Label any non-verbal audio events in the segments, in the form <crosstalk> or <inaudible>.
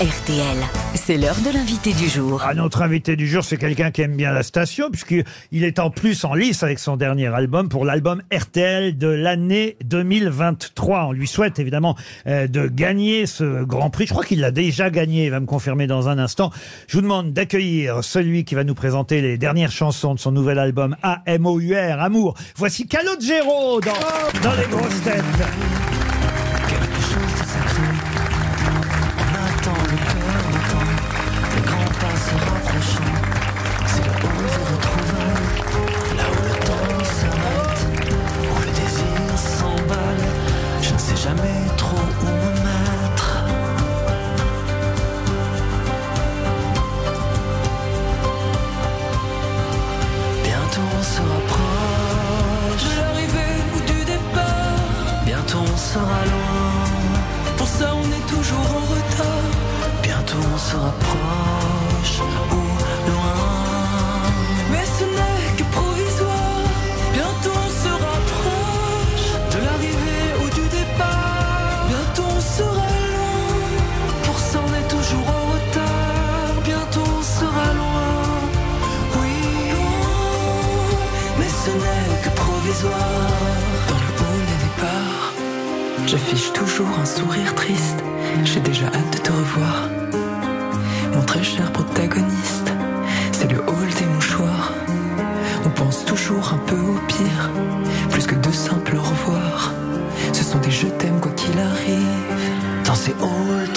RTL, c'est l'heure de l'invité du jour. Ah, notre invité du jour, c'est quelqu'un qui aime bien la station, puisqu'il est en plus en lice avec son dernier album pour l'album RTL de l'année 2023. On lui souhaite évidemment euh, de gagner ce Grand Prix. Je crois qu'il l'a déjà gagné, il va me confirmer dans un instant. Je vous demande d'accueillir celui qui va nous présenter les dernières chansons de son nouvel album A-M-O-U-R, Amour. Voici Calogero dans, dans les grosses têtes. Sera loin. Pour ça on est toujours en retard. Bientôt on se rapproche ou loin. Mais ce n'est que provisoire. Bientôt on se rapproche de l'arrivée ou du départ. Bientôt on sera loin. Pour ça on est toujours en retard. Bientôt on sera loin. Oui. Mais ce n'est que provisoire. J'affiche toujours un sourire triste. J'ai déjà hâte de te revoir. Mon très cher protagoniste, c'est le hall des mouchoirs. On pense toujours un peu au pire, plus que de simples au revoir. Ce sont des je t'aime quoi qu'il arrive. Dans ces halls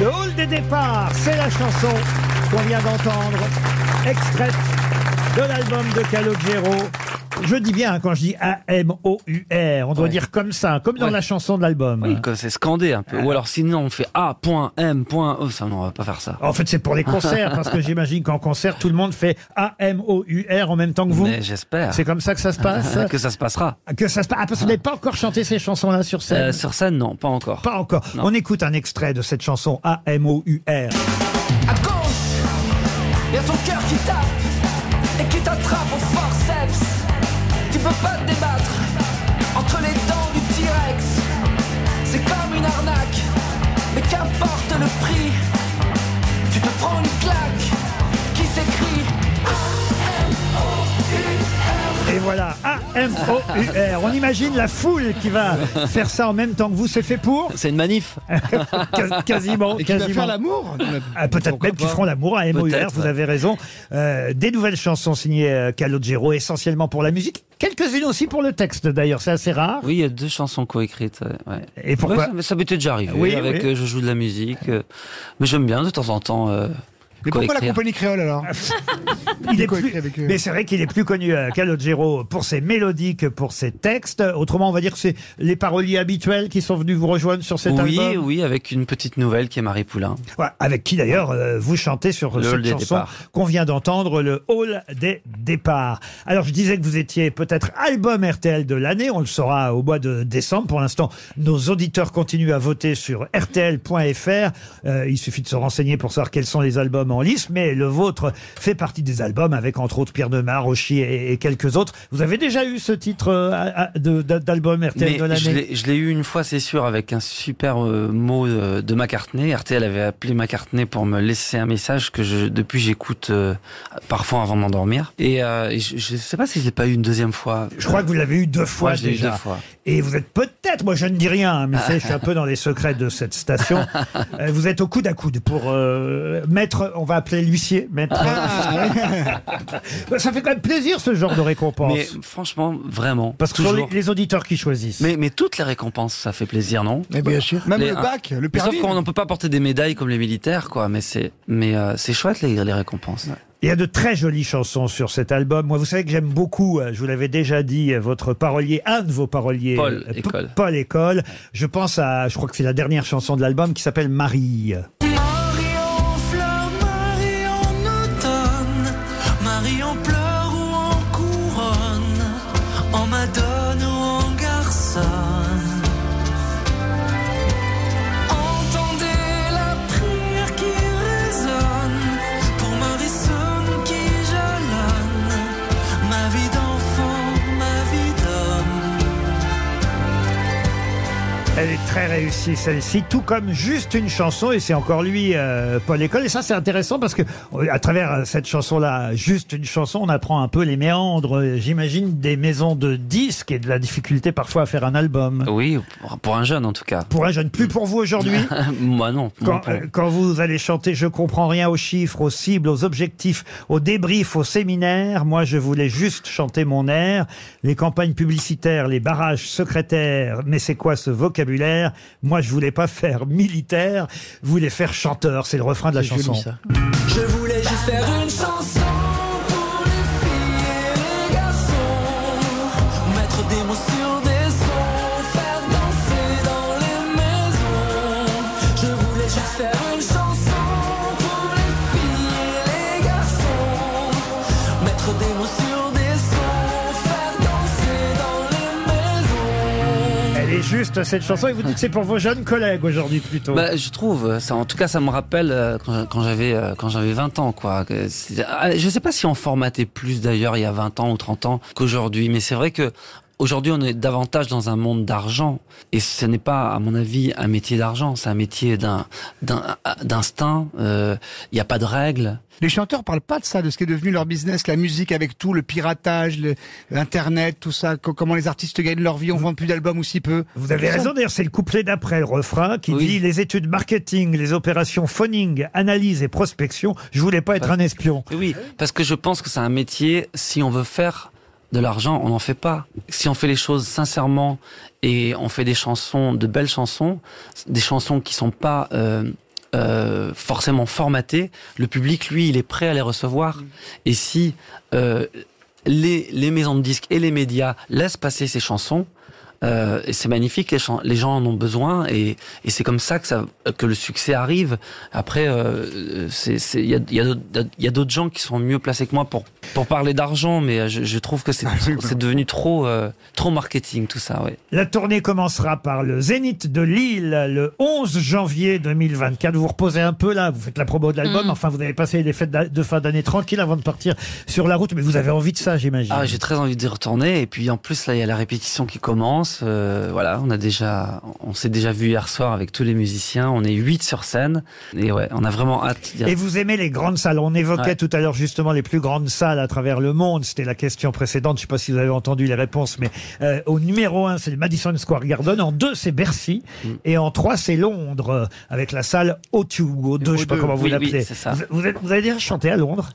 Le hall des départs, c'est la chanson qu'on vient d'entendre, extraite de l'album de Calogero. Je dis bien hein, quand je dis A-M-O-U-R, on doit Ouais. dire comme ça, comme dans Ouais. la chanson de l'album. Oui, quand c'est scandé un peu. Ou alors sinon on fait A.M. Oh, ça, non, on va pas faire ça. En fait, c'est pour les concerts, parce que j'imagine qu'en concert, tout le monde fait A-M-O-U-R en même temps que vous. Mais j'espère C'est comme ça que ça se passe <laughs> que ça se passera. Que ça se passe. Ah, parce que vous n'avez pas encore chanté ces chansons-là sur scène Euh, sur scène, non, pas encore. Pas encore. Non. On écoute un extrait de cette chanson A-M-O-U-R. À gauche, y a ton cœur qui tape peux pas te débattre entre les dents du T-Rex. C'est comme une arnaque, mais qu'importe le prix. Tu te prends une claque qui s'écrit voilà, A-M-O-U-R. On imagine la foule qui va faire ça en même temps que vous. C'est fait pour C'est une manif. <laughs> Quas- Quasiment. Et qui va quasiment. faire l'amour Ah, Peut-être Pourquoi même qu'ils pas feront l'amour à M.O.U.R. Peut-être, Vous ouais. avez raison. Euh, des nouvelles chansons signées euh, Calogero, essentiellement pour la musique. Quelques-unes aussi pour le texte, d'ailleurs. C'est assez rare. Oui, il y a deux chansons coécrites. ouais, ouais. Et pourquoi Ouais, ça, m'était déjà arrivé. Oui, avec oui. euh, je joue de la musique. euh, mais j'aime bien de temps en temps. euh, Mais pourquoi la compagnie créole alors <laughs> Il est plus- avec eux mais c'est vrai qu'il est plus connu à Calogero pour ses mélodies que pour ses textes. Autrement, on va dire que c'est les paroliers habituels qui sont venus vous rejoindre sur cet Oui, album. oui, avec une petite nouvelle qui est Marie Poulain. Ouais, avec qui d'ailleurs euh, vous chantez sur Le cette hall des chanson départs. qu'on vient d'entendre, le hall des départs. Alors je disais que vous étiez peut-être album RTL de l'année, on le saura au mois de décembre. Pour l'instant, nos auditeurs continuent à voter sur rtl.fr. Euh, il suffit de se renseigner pour savoir quels sont les albums en lice, mais le vôtre fait partie des albums avec entre autres Pierre Demar, Rochi et, et quelques autres. Vous avez déjà eu ce titre euh, de- de- d'album RTL Mais de je l'année l'ai- je l'ai eu une fois, c'est sûr, avec un super euh, mot euh, de McCartney. RTL avait appelé McCartney pour me laisser un message que je, depuis j'écoute euh, parfois avant de m'endormir. Et, je, je sais pas si je l'ai pas eu une deuxième fois. Je crois que vous l'avez eu deux fois déjà. deux fois. Et vous êtes peut-être, moi je ne dis rien, hein, mais vous savez, je suis un peu dans les secrets de cette station. <laughs> Euh, vous êtes au coude à coude pour euh, mettre, on va appeler l'huissier, maître. <laughs> Ça fait quand même plaisir ce genre de récompense. Mais franchement, vraiment. Parce que ce sont les, auditeurs qui choisissent. Mais, mais toutes les récompenses, ça fait plaisir, non Mais bien sûr. Même Les- le bac, le Mais permis. Sauf qu'on ne peut pas porter des médailles comme les militaires, quoi. Mais c'est, mais euh, c'est chouette les, les récompenses. Il y a de très jolies chansons sur cet album. Moi, vous savez que j'aime beaucoup, euh, je vous l'avais déjà dit, euh, votre parolier, un de vos paroliers. Paul euh, P- École. Paul École. Je pense à, je crois que c'est la dernière chanson de l'album qui s'appelle Marie. Marie Elle est très réussie celle-ci, tout comme juste une chanson, et c'est encore lui, euh, Paul École. Et ça, c'est intéressant parce que euh, à travers euh, cette chanson-là, juste une chanson, on apprend un peu les méandres, euh, j'imagine, des maisons de disques et de la difficulté parfois à faire un album. Oui, pour, un jeune en tout cas. Pour un jeune, plus pour vous aujourd'hui? <laughs> Moi non. Euh, quand vous allez chanter Je comprends rien aux chiffres, aux cibles, aux objectifs, aux débriefs, aux séminaires, moi je voulais juste chanter mon air. Les campagnes publicitaires, les barrages secrétaires, mais c'est quoi ce vocabulaire? Moi je voulais pas faire militaire, je voulais faire chanteur, c'est le refrain de la joli, chanson. ça. Je voulais juste faire une chanson juste cette chanson et vous dites que c'est pour vos jeunes collègues aujourd'hui plutôt. Bah, je trouve, ça, en tout cas, ça me rappelle euh, quand, j'avais euh, quand j'avais 20 ans, quoi. Ah, Je sais pas si on formatait plus d'ailleurs il y a 20 ans ou 30 ans qu'aujourd'hui, mais c'est vrai que aujourd'hui on est davantage dans un monde d'argent et ce n'est pas, à mon avis, un métier d'argent, c'est un métier d'un d'un- d'instinct. euh, Il n'y a pas de règles. Les chanteurs parlent pas de ça, de ce qui est devenu leur business, la musique avec tout, le piratage, l'internet, tout ça, co- comment les artistes gagnent leur vie, on vend plus d'albums ou si peu. Vous avez raison, d'ailleurs, c'est le couplet d'après le refrain qui Oui. dit les études marketing, les opérations phoning, analyse et prospection. Je voulais pas être un espion. Oui, Oui, parce que je pense que c'est un métier, si on veut faire de l'argent, on n'en fait pas. Si on fait les choses sincèrement et on fait des chansons, de belles chansons, des chansons qui sont pas euh, euh, forcément formatées, le public, lui, il est prêt à les recevoir. Et si euh, les, les maisons de disques et les médias laissent passer ces chansons, euh, et c'est magnifique, les, gens en ont besoin et, et c'est comme ça que, ça que le succès arrive. Après, euh, il y a, y a d'autres- il y a d'autres gens qui sont mieux placés que moi pour, pour parler d'argent, mais je, je trouve que c'est c'est devenu trop, euh, trop marketing tout ça. Ouais. La tournée commencera par le Zénith de Lille le 11 janvier 2024. Vous vous reposez un peu là, vous faites la promo de l'album. Enfin, vous avez passé les fêtes de fin d'année tranquille avant de partir sur la route. Mais vous avez envie de ça, j'imagine. Ah, j'ai très envie d'y retourner et puis en plus là il y a la répétition qui commence. Euh, voilà, on a déjà, on s'est déjà vu hier soir avec tous les musiciens. On est huit sur scène et ouais, on a vraiment hâte. Et vous aimez les grandes salles. On évoquait Ouais. tout à l'heure justement les plus grandes salles à travers le monde. C'était la question précédente. Je ne sais pas si vous avez entendu les réponses, mais euh, au numéro un, c'est le Madison Square Garden. En deux, c'est Bercy. Mm. Et en trois, c'est Londres, euh, avec la salle O2 ou O2, je sais pas O2. comment vous Oui, l'appelez. oui. Vous, vous avez déjà chanté à Londres?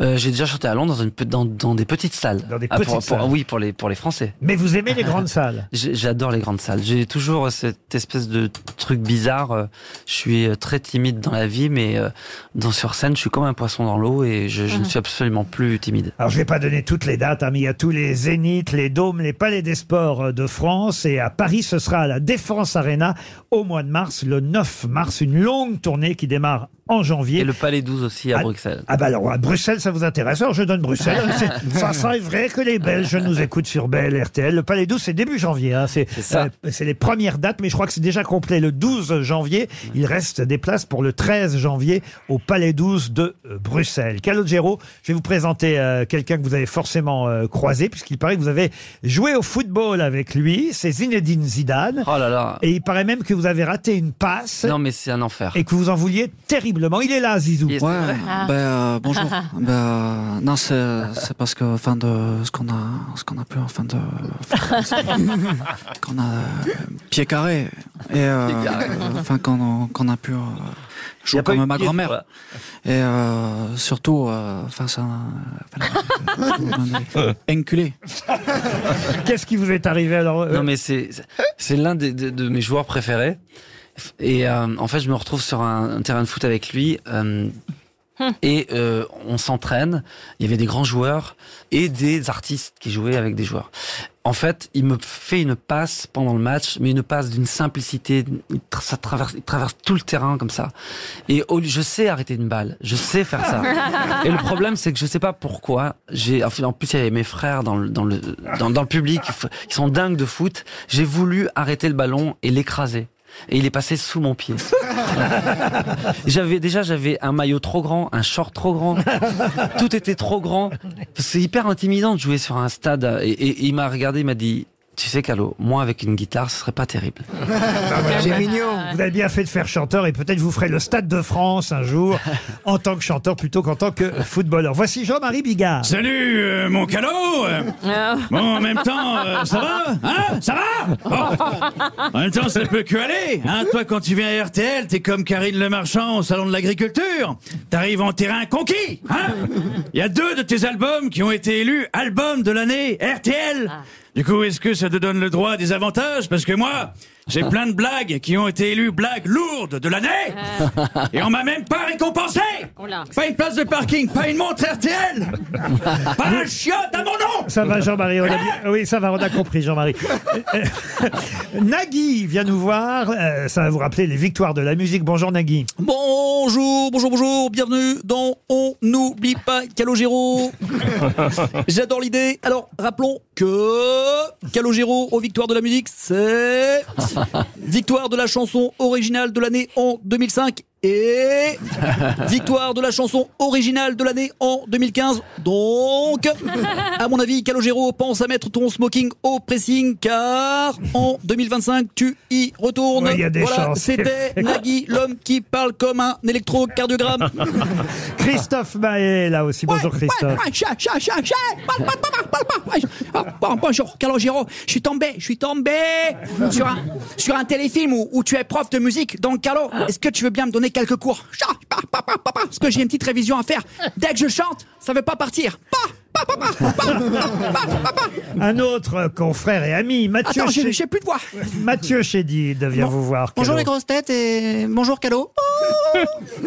J'ai déjà chanté à Londres dans, une, pe- dans, dans des petites salles. Dans des Ah, pour- petites pour- salles. Oui, pour les, pour les Français. Mais vous aimez les grandes salles? J'adore les grandes salles. J'ai toujours cette espèce de truc bizarre. euh, Je suis euh, très timide dans la vie, mais euh, dans sur scène, je suis comme un poisson dans l'eau et je, je ne suis absolument plus timide. Alors, je vais pas donner toutes les dates, hein, mais il y a tous les zéniths, les dômes, les palais des sports euh, de France. Et à Paris, ce sera à la Défense Arena au mois de mars, le 9 mars. Une longue tournée qui démarre en janvier. Et le Palais 12 aussi à Ah, Bruxelles. Ah bah alors, à Bruxelles, ça vous intéresse Alors, je donne Bruxelles. <laughs> Ça, ça est vrai que les Belges nous écoutent sur Belle RTL. Le Palais 12, c'est début janvier. Janvier. hein. C'est euh, c'est les premières dates, mais je crois que c'est déjà complet le 12 janvier. Il reste des places pour le 13 janvier au Palais 12 de euh, Bruxelles. Calogero, je vais vous présenter euh, quelqu'un que vous avez forcément euh, croisé, puisqu'il paraît que vous avez joué au football avec lui. C'est Zinedine Zidane. Oh là là. Et il paraît même que vous avez raté une passe Non, mais c'est un enfer. et que vous en vouliez terriblement. Il est là, Zizou. Ouais, Ah. ben, euh, bonjour. <laughs> ben, euh, non, c'est, c'est parce que, enfin, de ce qu'on a, ce qu'on a pu, enfin, de, <laughs> <laughs> qu'on a euh, pied carré et, euh, enfin, qu'on, qu'on a pu euh, jouer comme ma grand-mère. Et euh, surtout, enfin, ça, euh, enculé. <laughs> Qu'est-ce qui vous est arrivé alors euh, Non, mais c'est c'est l'un des- de, de mes joueurs préférés. Et euh, en fait, je me retrouve sur un, un terrain de foot avec lui. euh, et euh, on s'entraîne. Il y avait des grands joueurs et des artistes qui jouaient avec des joueurs. En fait, il me fait une passe pendant le match, mais une passe d'une simplicité. Ça traverse, il traverse tout le terrain comme ça. Et au lieu- je sais arrêter une balle. Je sais faire ça. <laughs> Et le problème, c'est que je sais pas pourquoi. J'ai, en plus, il y avait mes frères dans le, dans le, dans, dans le public. Ils sont dingues de foot. J'ai voulu arrêter le ballon et l'écraser. Et il est passé sous mon pied. <laughs> j'avais déjà j'avais un maillot trop grand, un short trop grand. Tout était trop grand. C'est hyper intimidant de jouer sur un stade. Et, et- et il m'a regardé, il m'a dit. Tu sais, Calo, moi avec une guitare, ce serait pas terrible. <laughs> C'est mignon. Vous avez bien fait de faire chanteur et peut-être vous ferez le Stade de France un jour <laughs> en tant que chanteur plutôt qu'en tant que footballeur. Voici Jean-Marie Bigard. Salut euh, mon calot <laughs> euh. Bon en même temps euh, ça va Hein Ça va Bon. En même temps ça peut que aller hein Toi quand tu viens à RTL t'es comme Karine Le Marchand au salon de l'agriculture T'arrives en terrain conquis hein Il y a deux de tes albums qui ont été élus album de l'année RTL Du coup est-ce que ça te donne le droit à des avantages? Parce que moi j'ai plein de blagues qui ont été élues blagues lourdes de l'année Et on m'a même pas récompensé Pas une place de parking, pas une montre RTL Pas un chiotte à mon nom Ça va Jean-Marie on a bien- Oui, ça va, on a compris Jean-Marie. <laughs> Nagui vient nous voir. euh, ça va vous rappeler les victoires de la musique. Bonjour Nagui. Bonjour, bonjour, bonjour, bienvenue dans On n'oublie pas Calogero. <laughs> J'adore l'idée. Alors, rappelons que Calogero aux victoires de la musique, c'est <laughs> victoire de la chanson originale de l'année en 2005 et victoire de la chanson originale de l'année en 2015. Donc, à mon avis, Calogero pense à mettre ton smoking au pressing car en 2025, tu y retournes. Ouais, il y a des voilà, chances. c'était <laughs> Nagui, l'homme qui parle comme un électrocardiogramme. <laughs> Christophe Maé là aussi. Bonjour Christophe. Ouais. Ouais, Bonjour, Calogero. Je suis tombé, je suis tombé sur un, sur un téléfilm où, où tu es prof de musique. Donc, Calo, est-ce que tu veux bien me donner quelques cours Parce que j'ai une petite révision à faire. Dès que je chante, ça veut pas partir. Pa, pa, pa, pa, pa, pa, pa, pa. Un autre euh, confrère et ami, Mathieu, Attends, j'ai plus de voix. Mathieu Chédid vient vous voir. Bonjour Calo. les grosses têtes et bonjour Calo. Oh <laughs>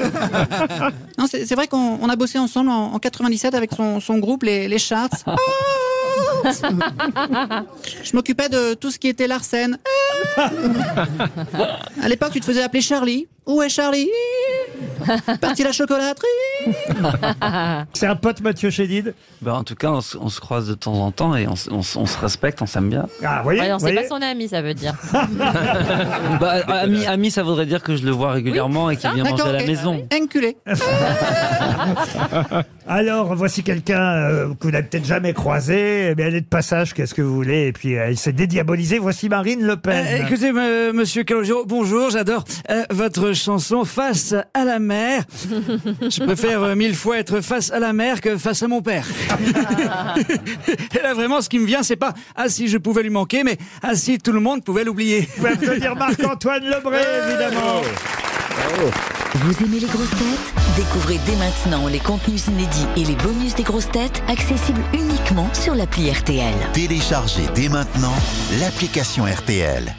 non, c'est c'est vrai qu'on on a bossé ensemble en, en 97 avec son, son groupe, les, les Charts. <laughs> Je m'occupais de tout ce qui était Larsen. <laughs> À l'époque, tu te faisais appeler Charlie. Où est Charlie? <laughs> Parti la chocolaterie. <laughs> C'est un pote Mathieu Chédid. Ben, en tout cas, on, se- on se croise de temps en temps et on, se- on on respecte, on s'aime bien. Ah, vous voyez, Ouais, non, vous c'est voyez pas son ami, ça veut dire. <laughs> Bah, ami, ami, ça voudrait dire que je le vois régulièrement et qu'il vient manger à la maison. Enculé. Alors, voici quelqu'un euh, que vous n'avez peut-être jamais croisé, mais elle est de passage, qu'est-ce que vous voulez? Et puis, euh, elle s'est dédiabolisée. Voici Marine Le Pen. Euh, écoutez, monsieur Calogero, bonjour, j'adore euh, votre chanson Face à la mer. Je préfère euh, mille fois être face à la mer que face à mon père. <laughs> Et là, vraiment, ce qui me vient, c'est pas « Ah, si je pouvais lui manquer », mais « Ah, si tout le monde pouvait l'oublier Vous pouvez applaudir Marc-Antoine Lebré, évidemment. Vous aimez les grosses têtes? Découvrez dès maintenant les contenus inédits et les bonus des grosses têtes accessibles uniquement sur l'appli RTL. Téléchargez dès maintenant l'application RTL.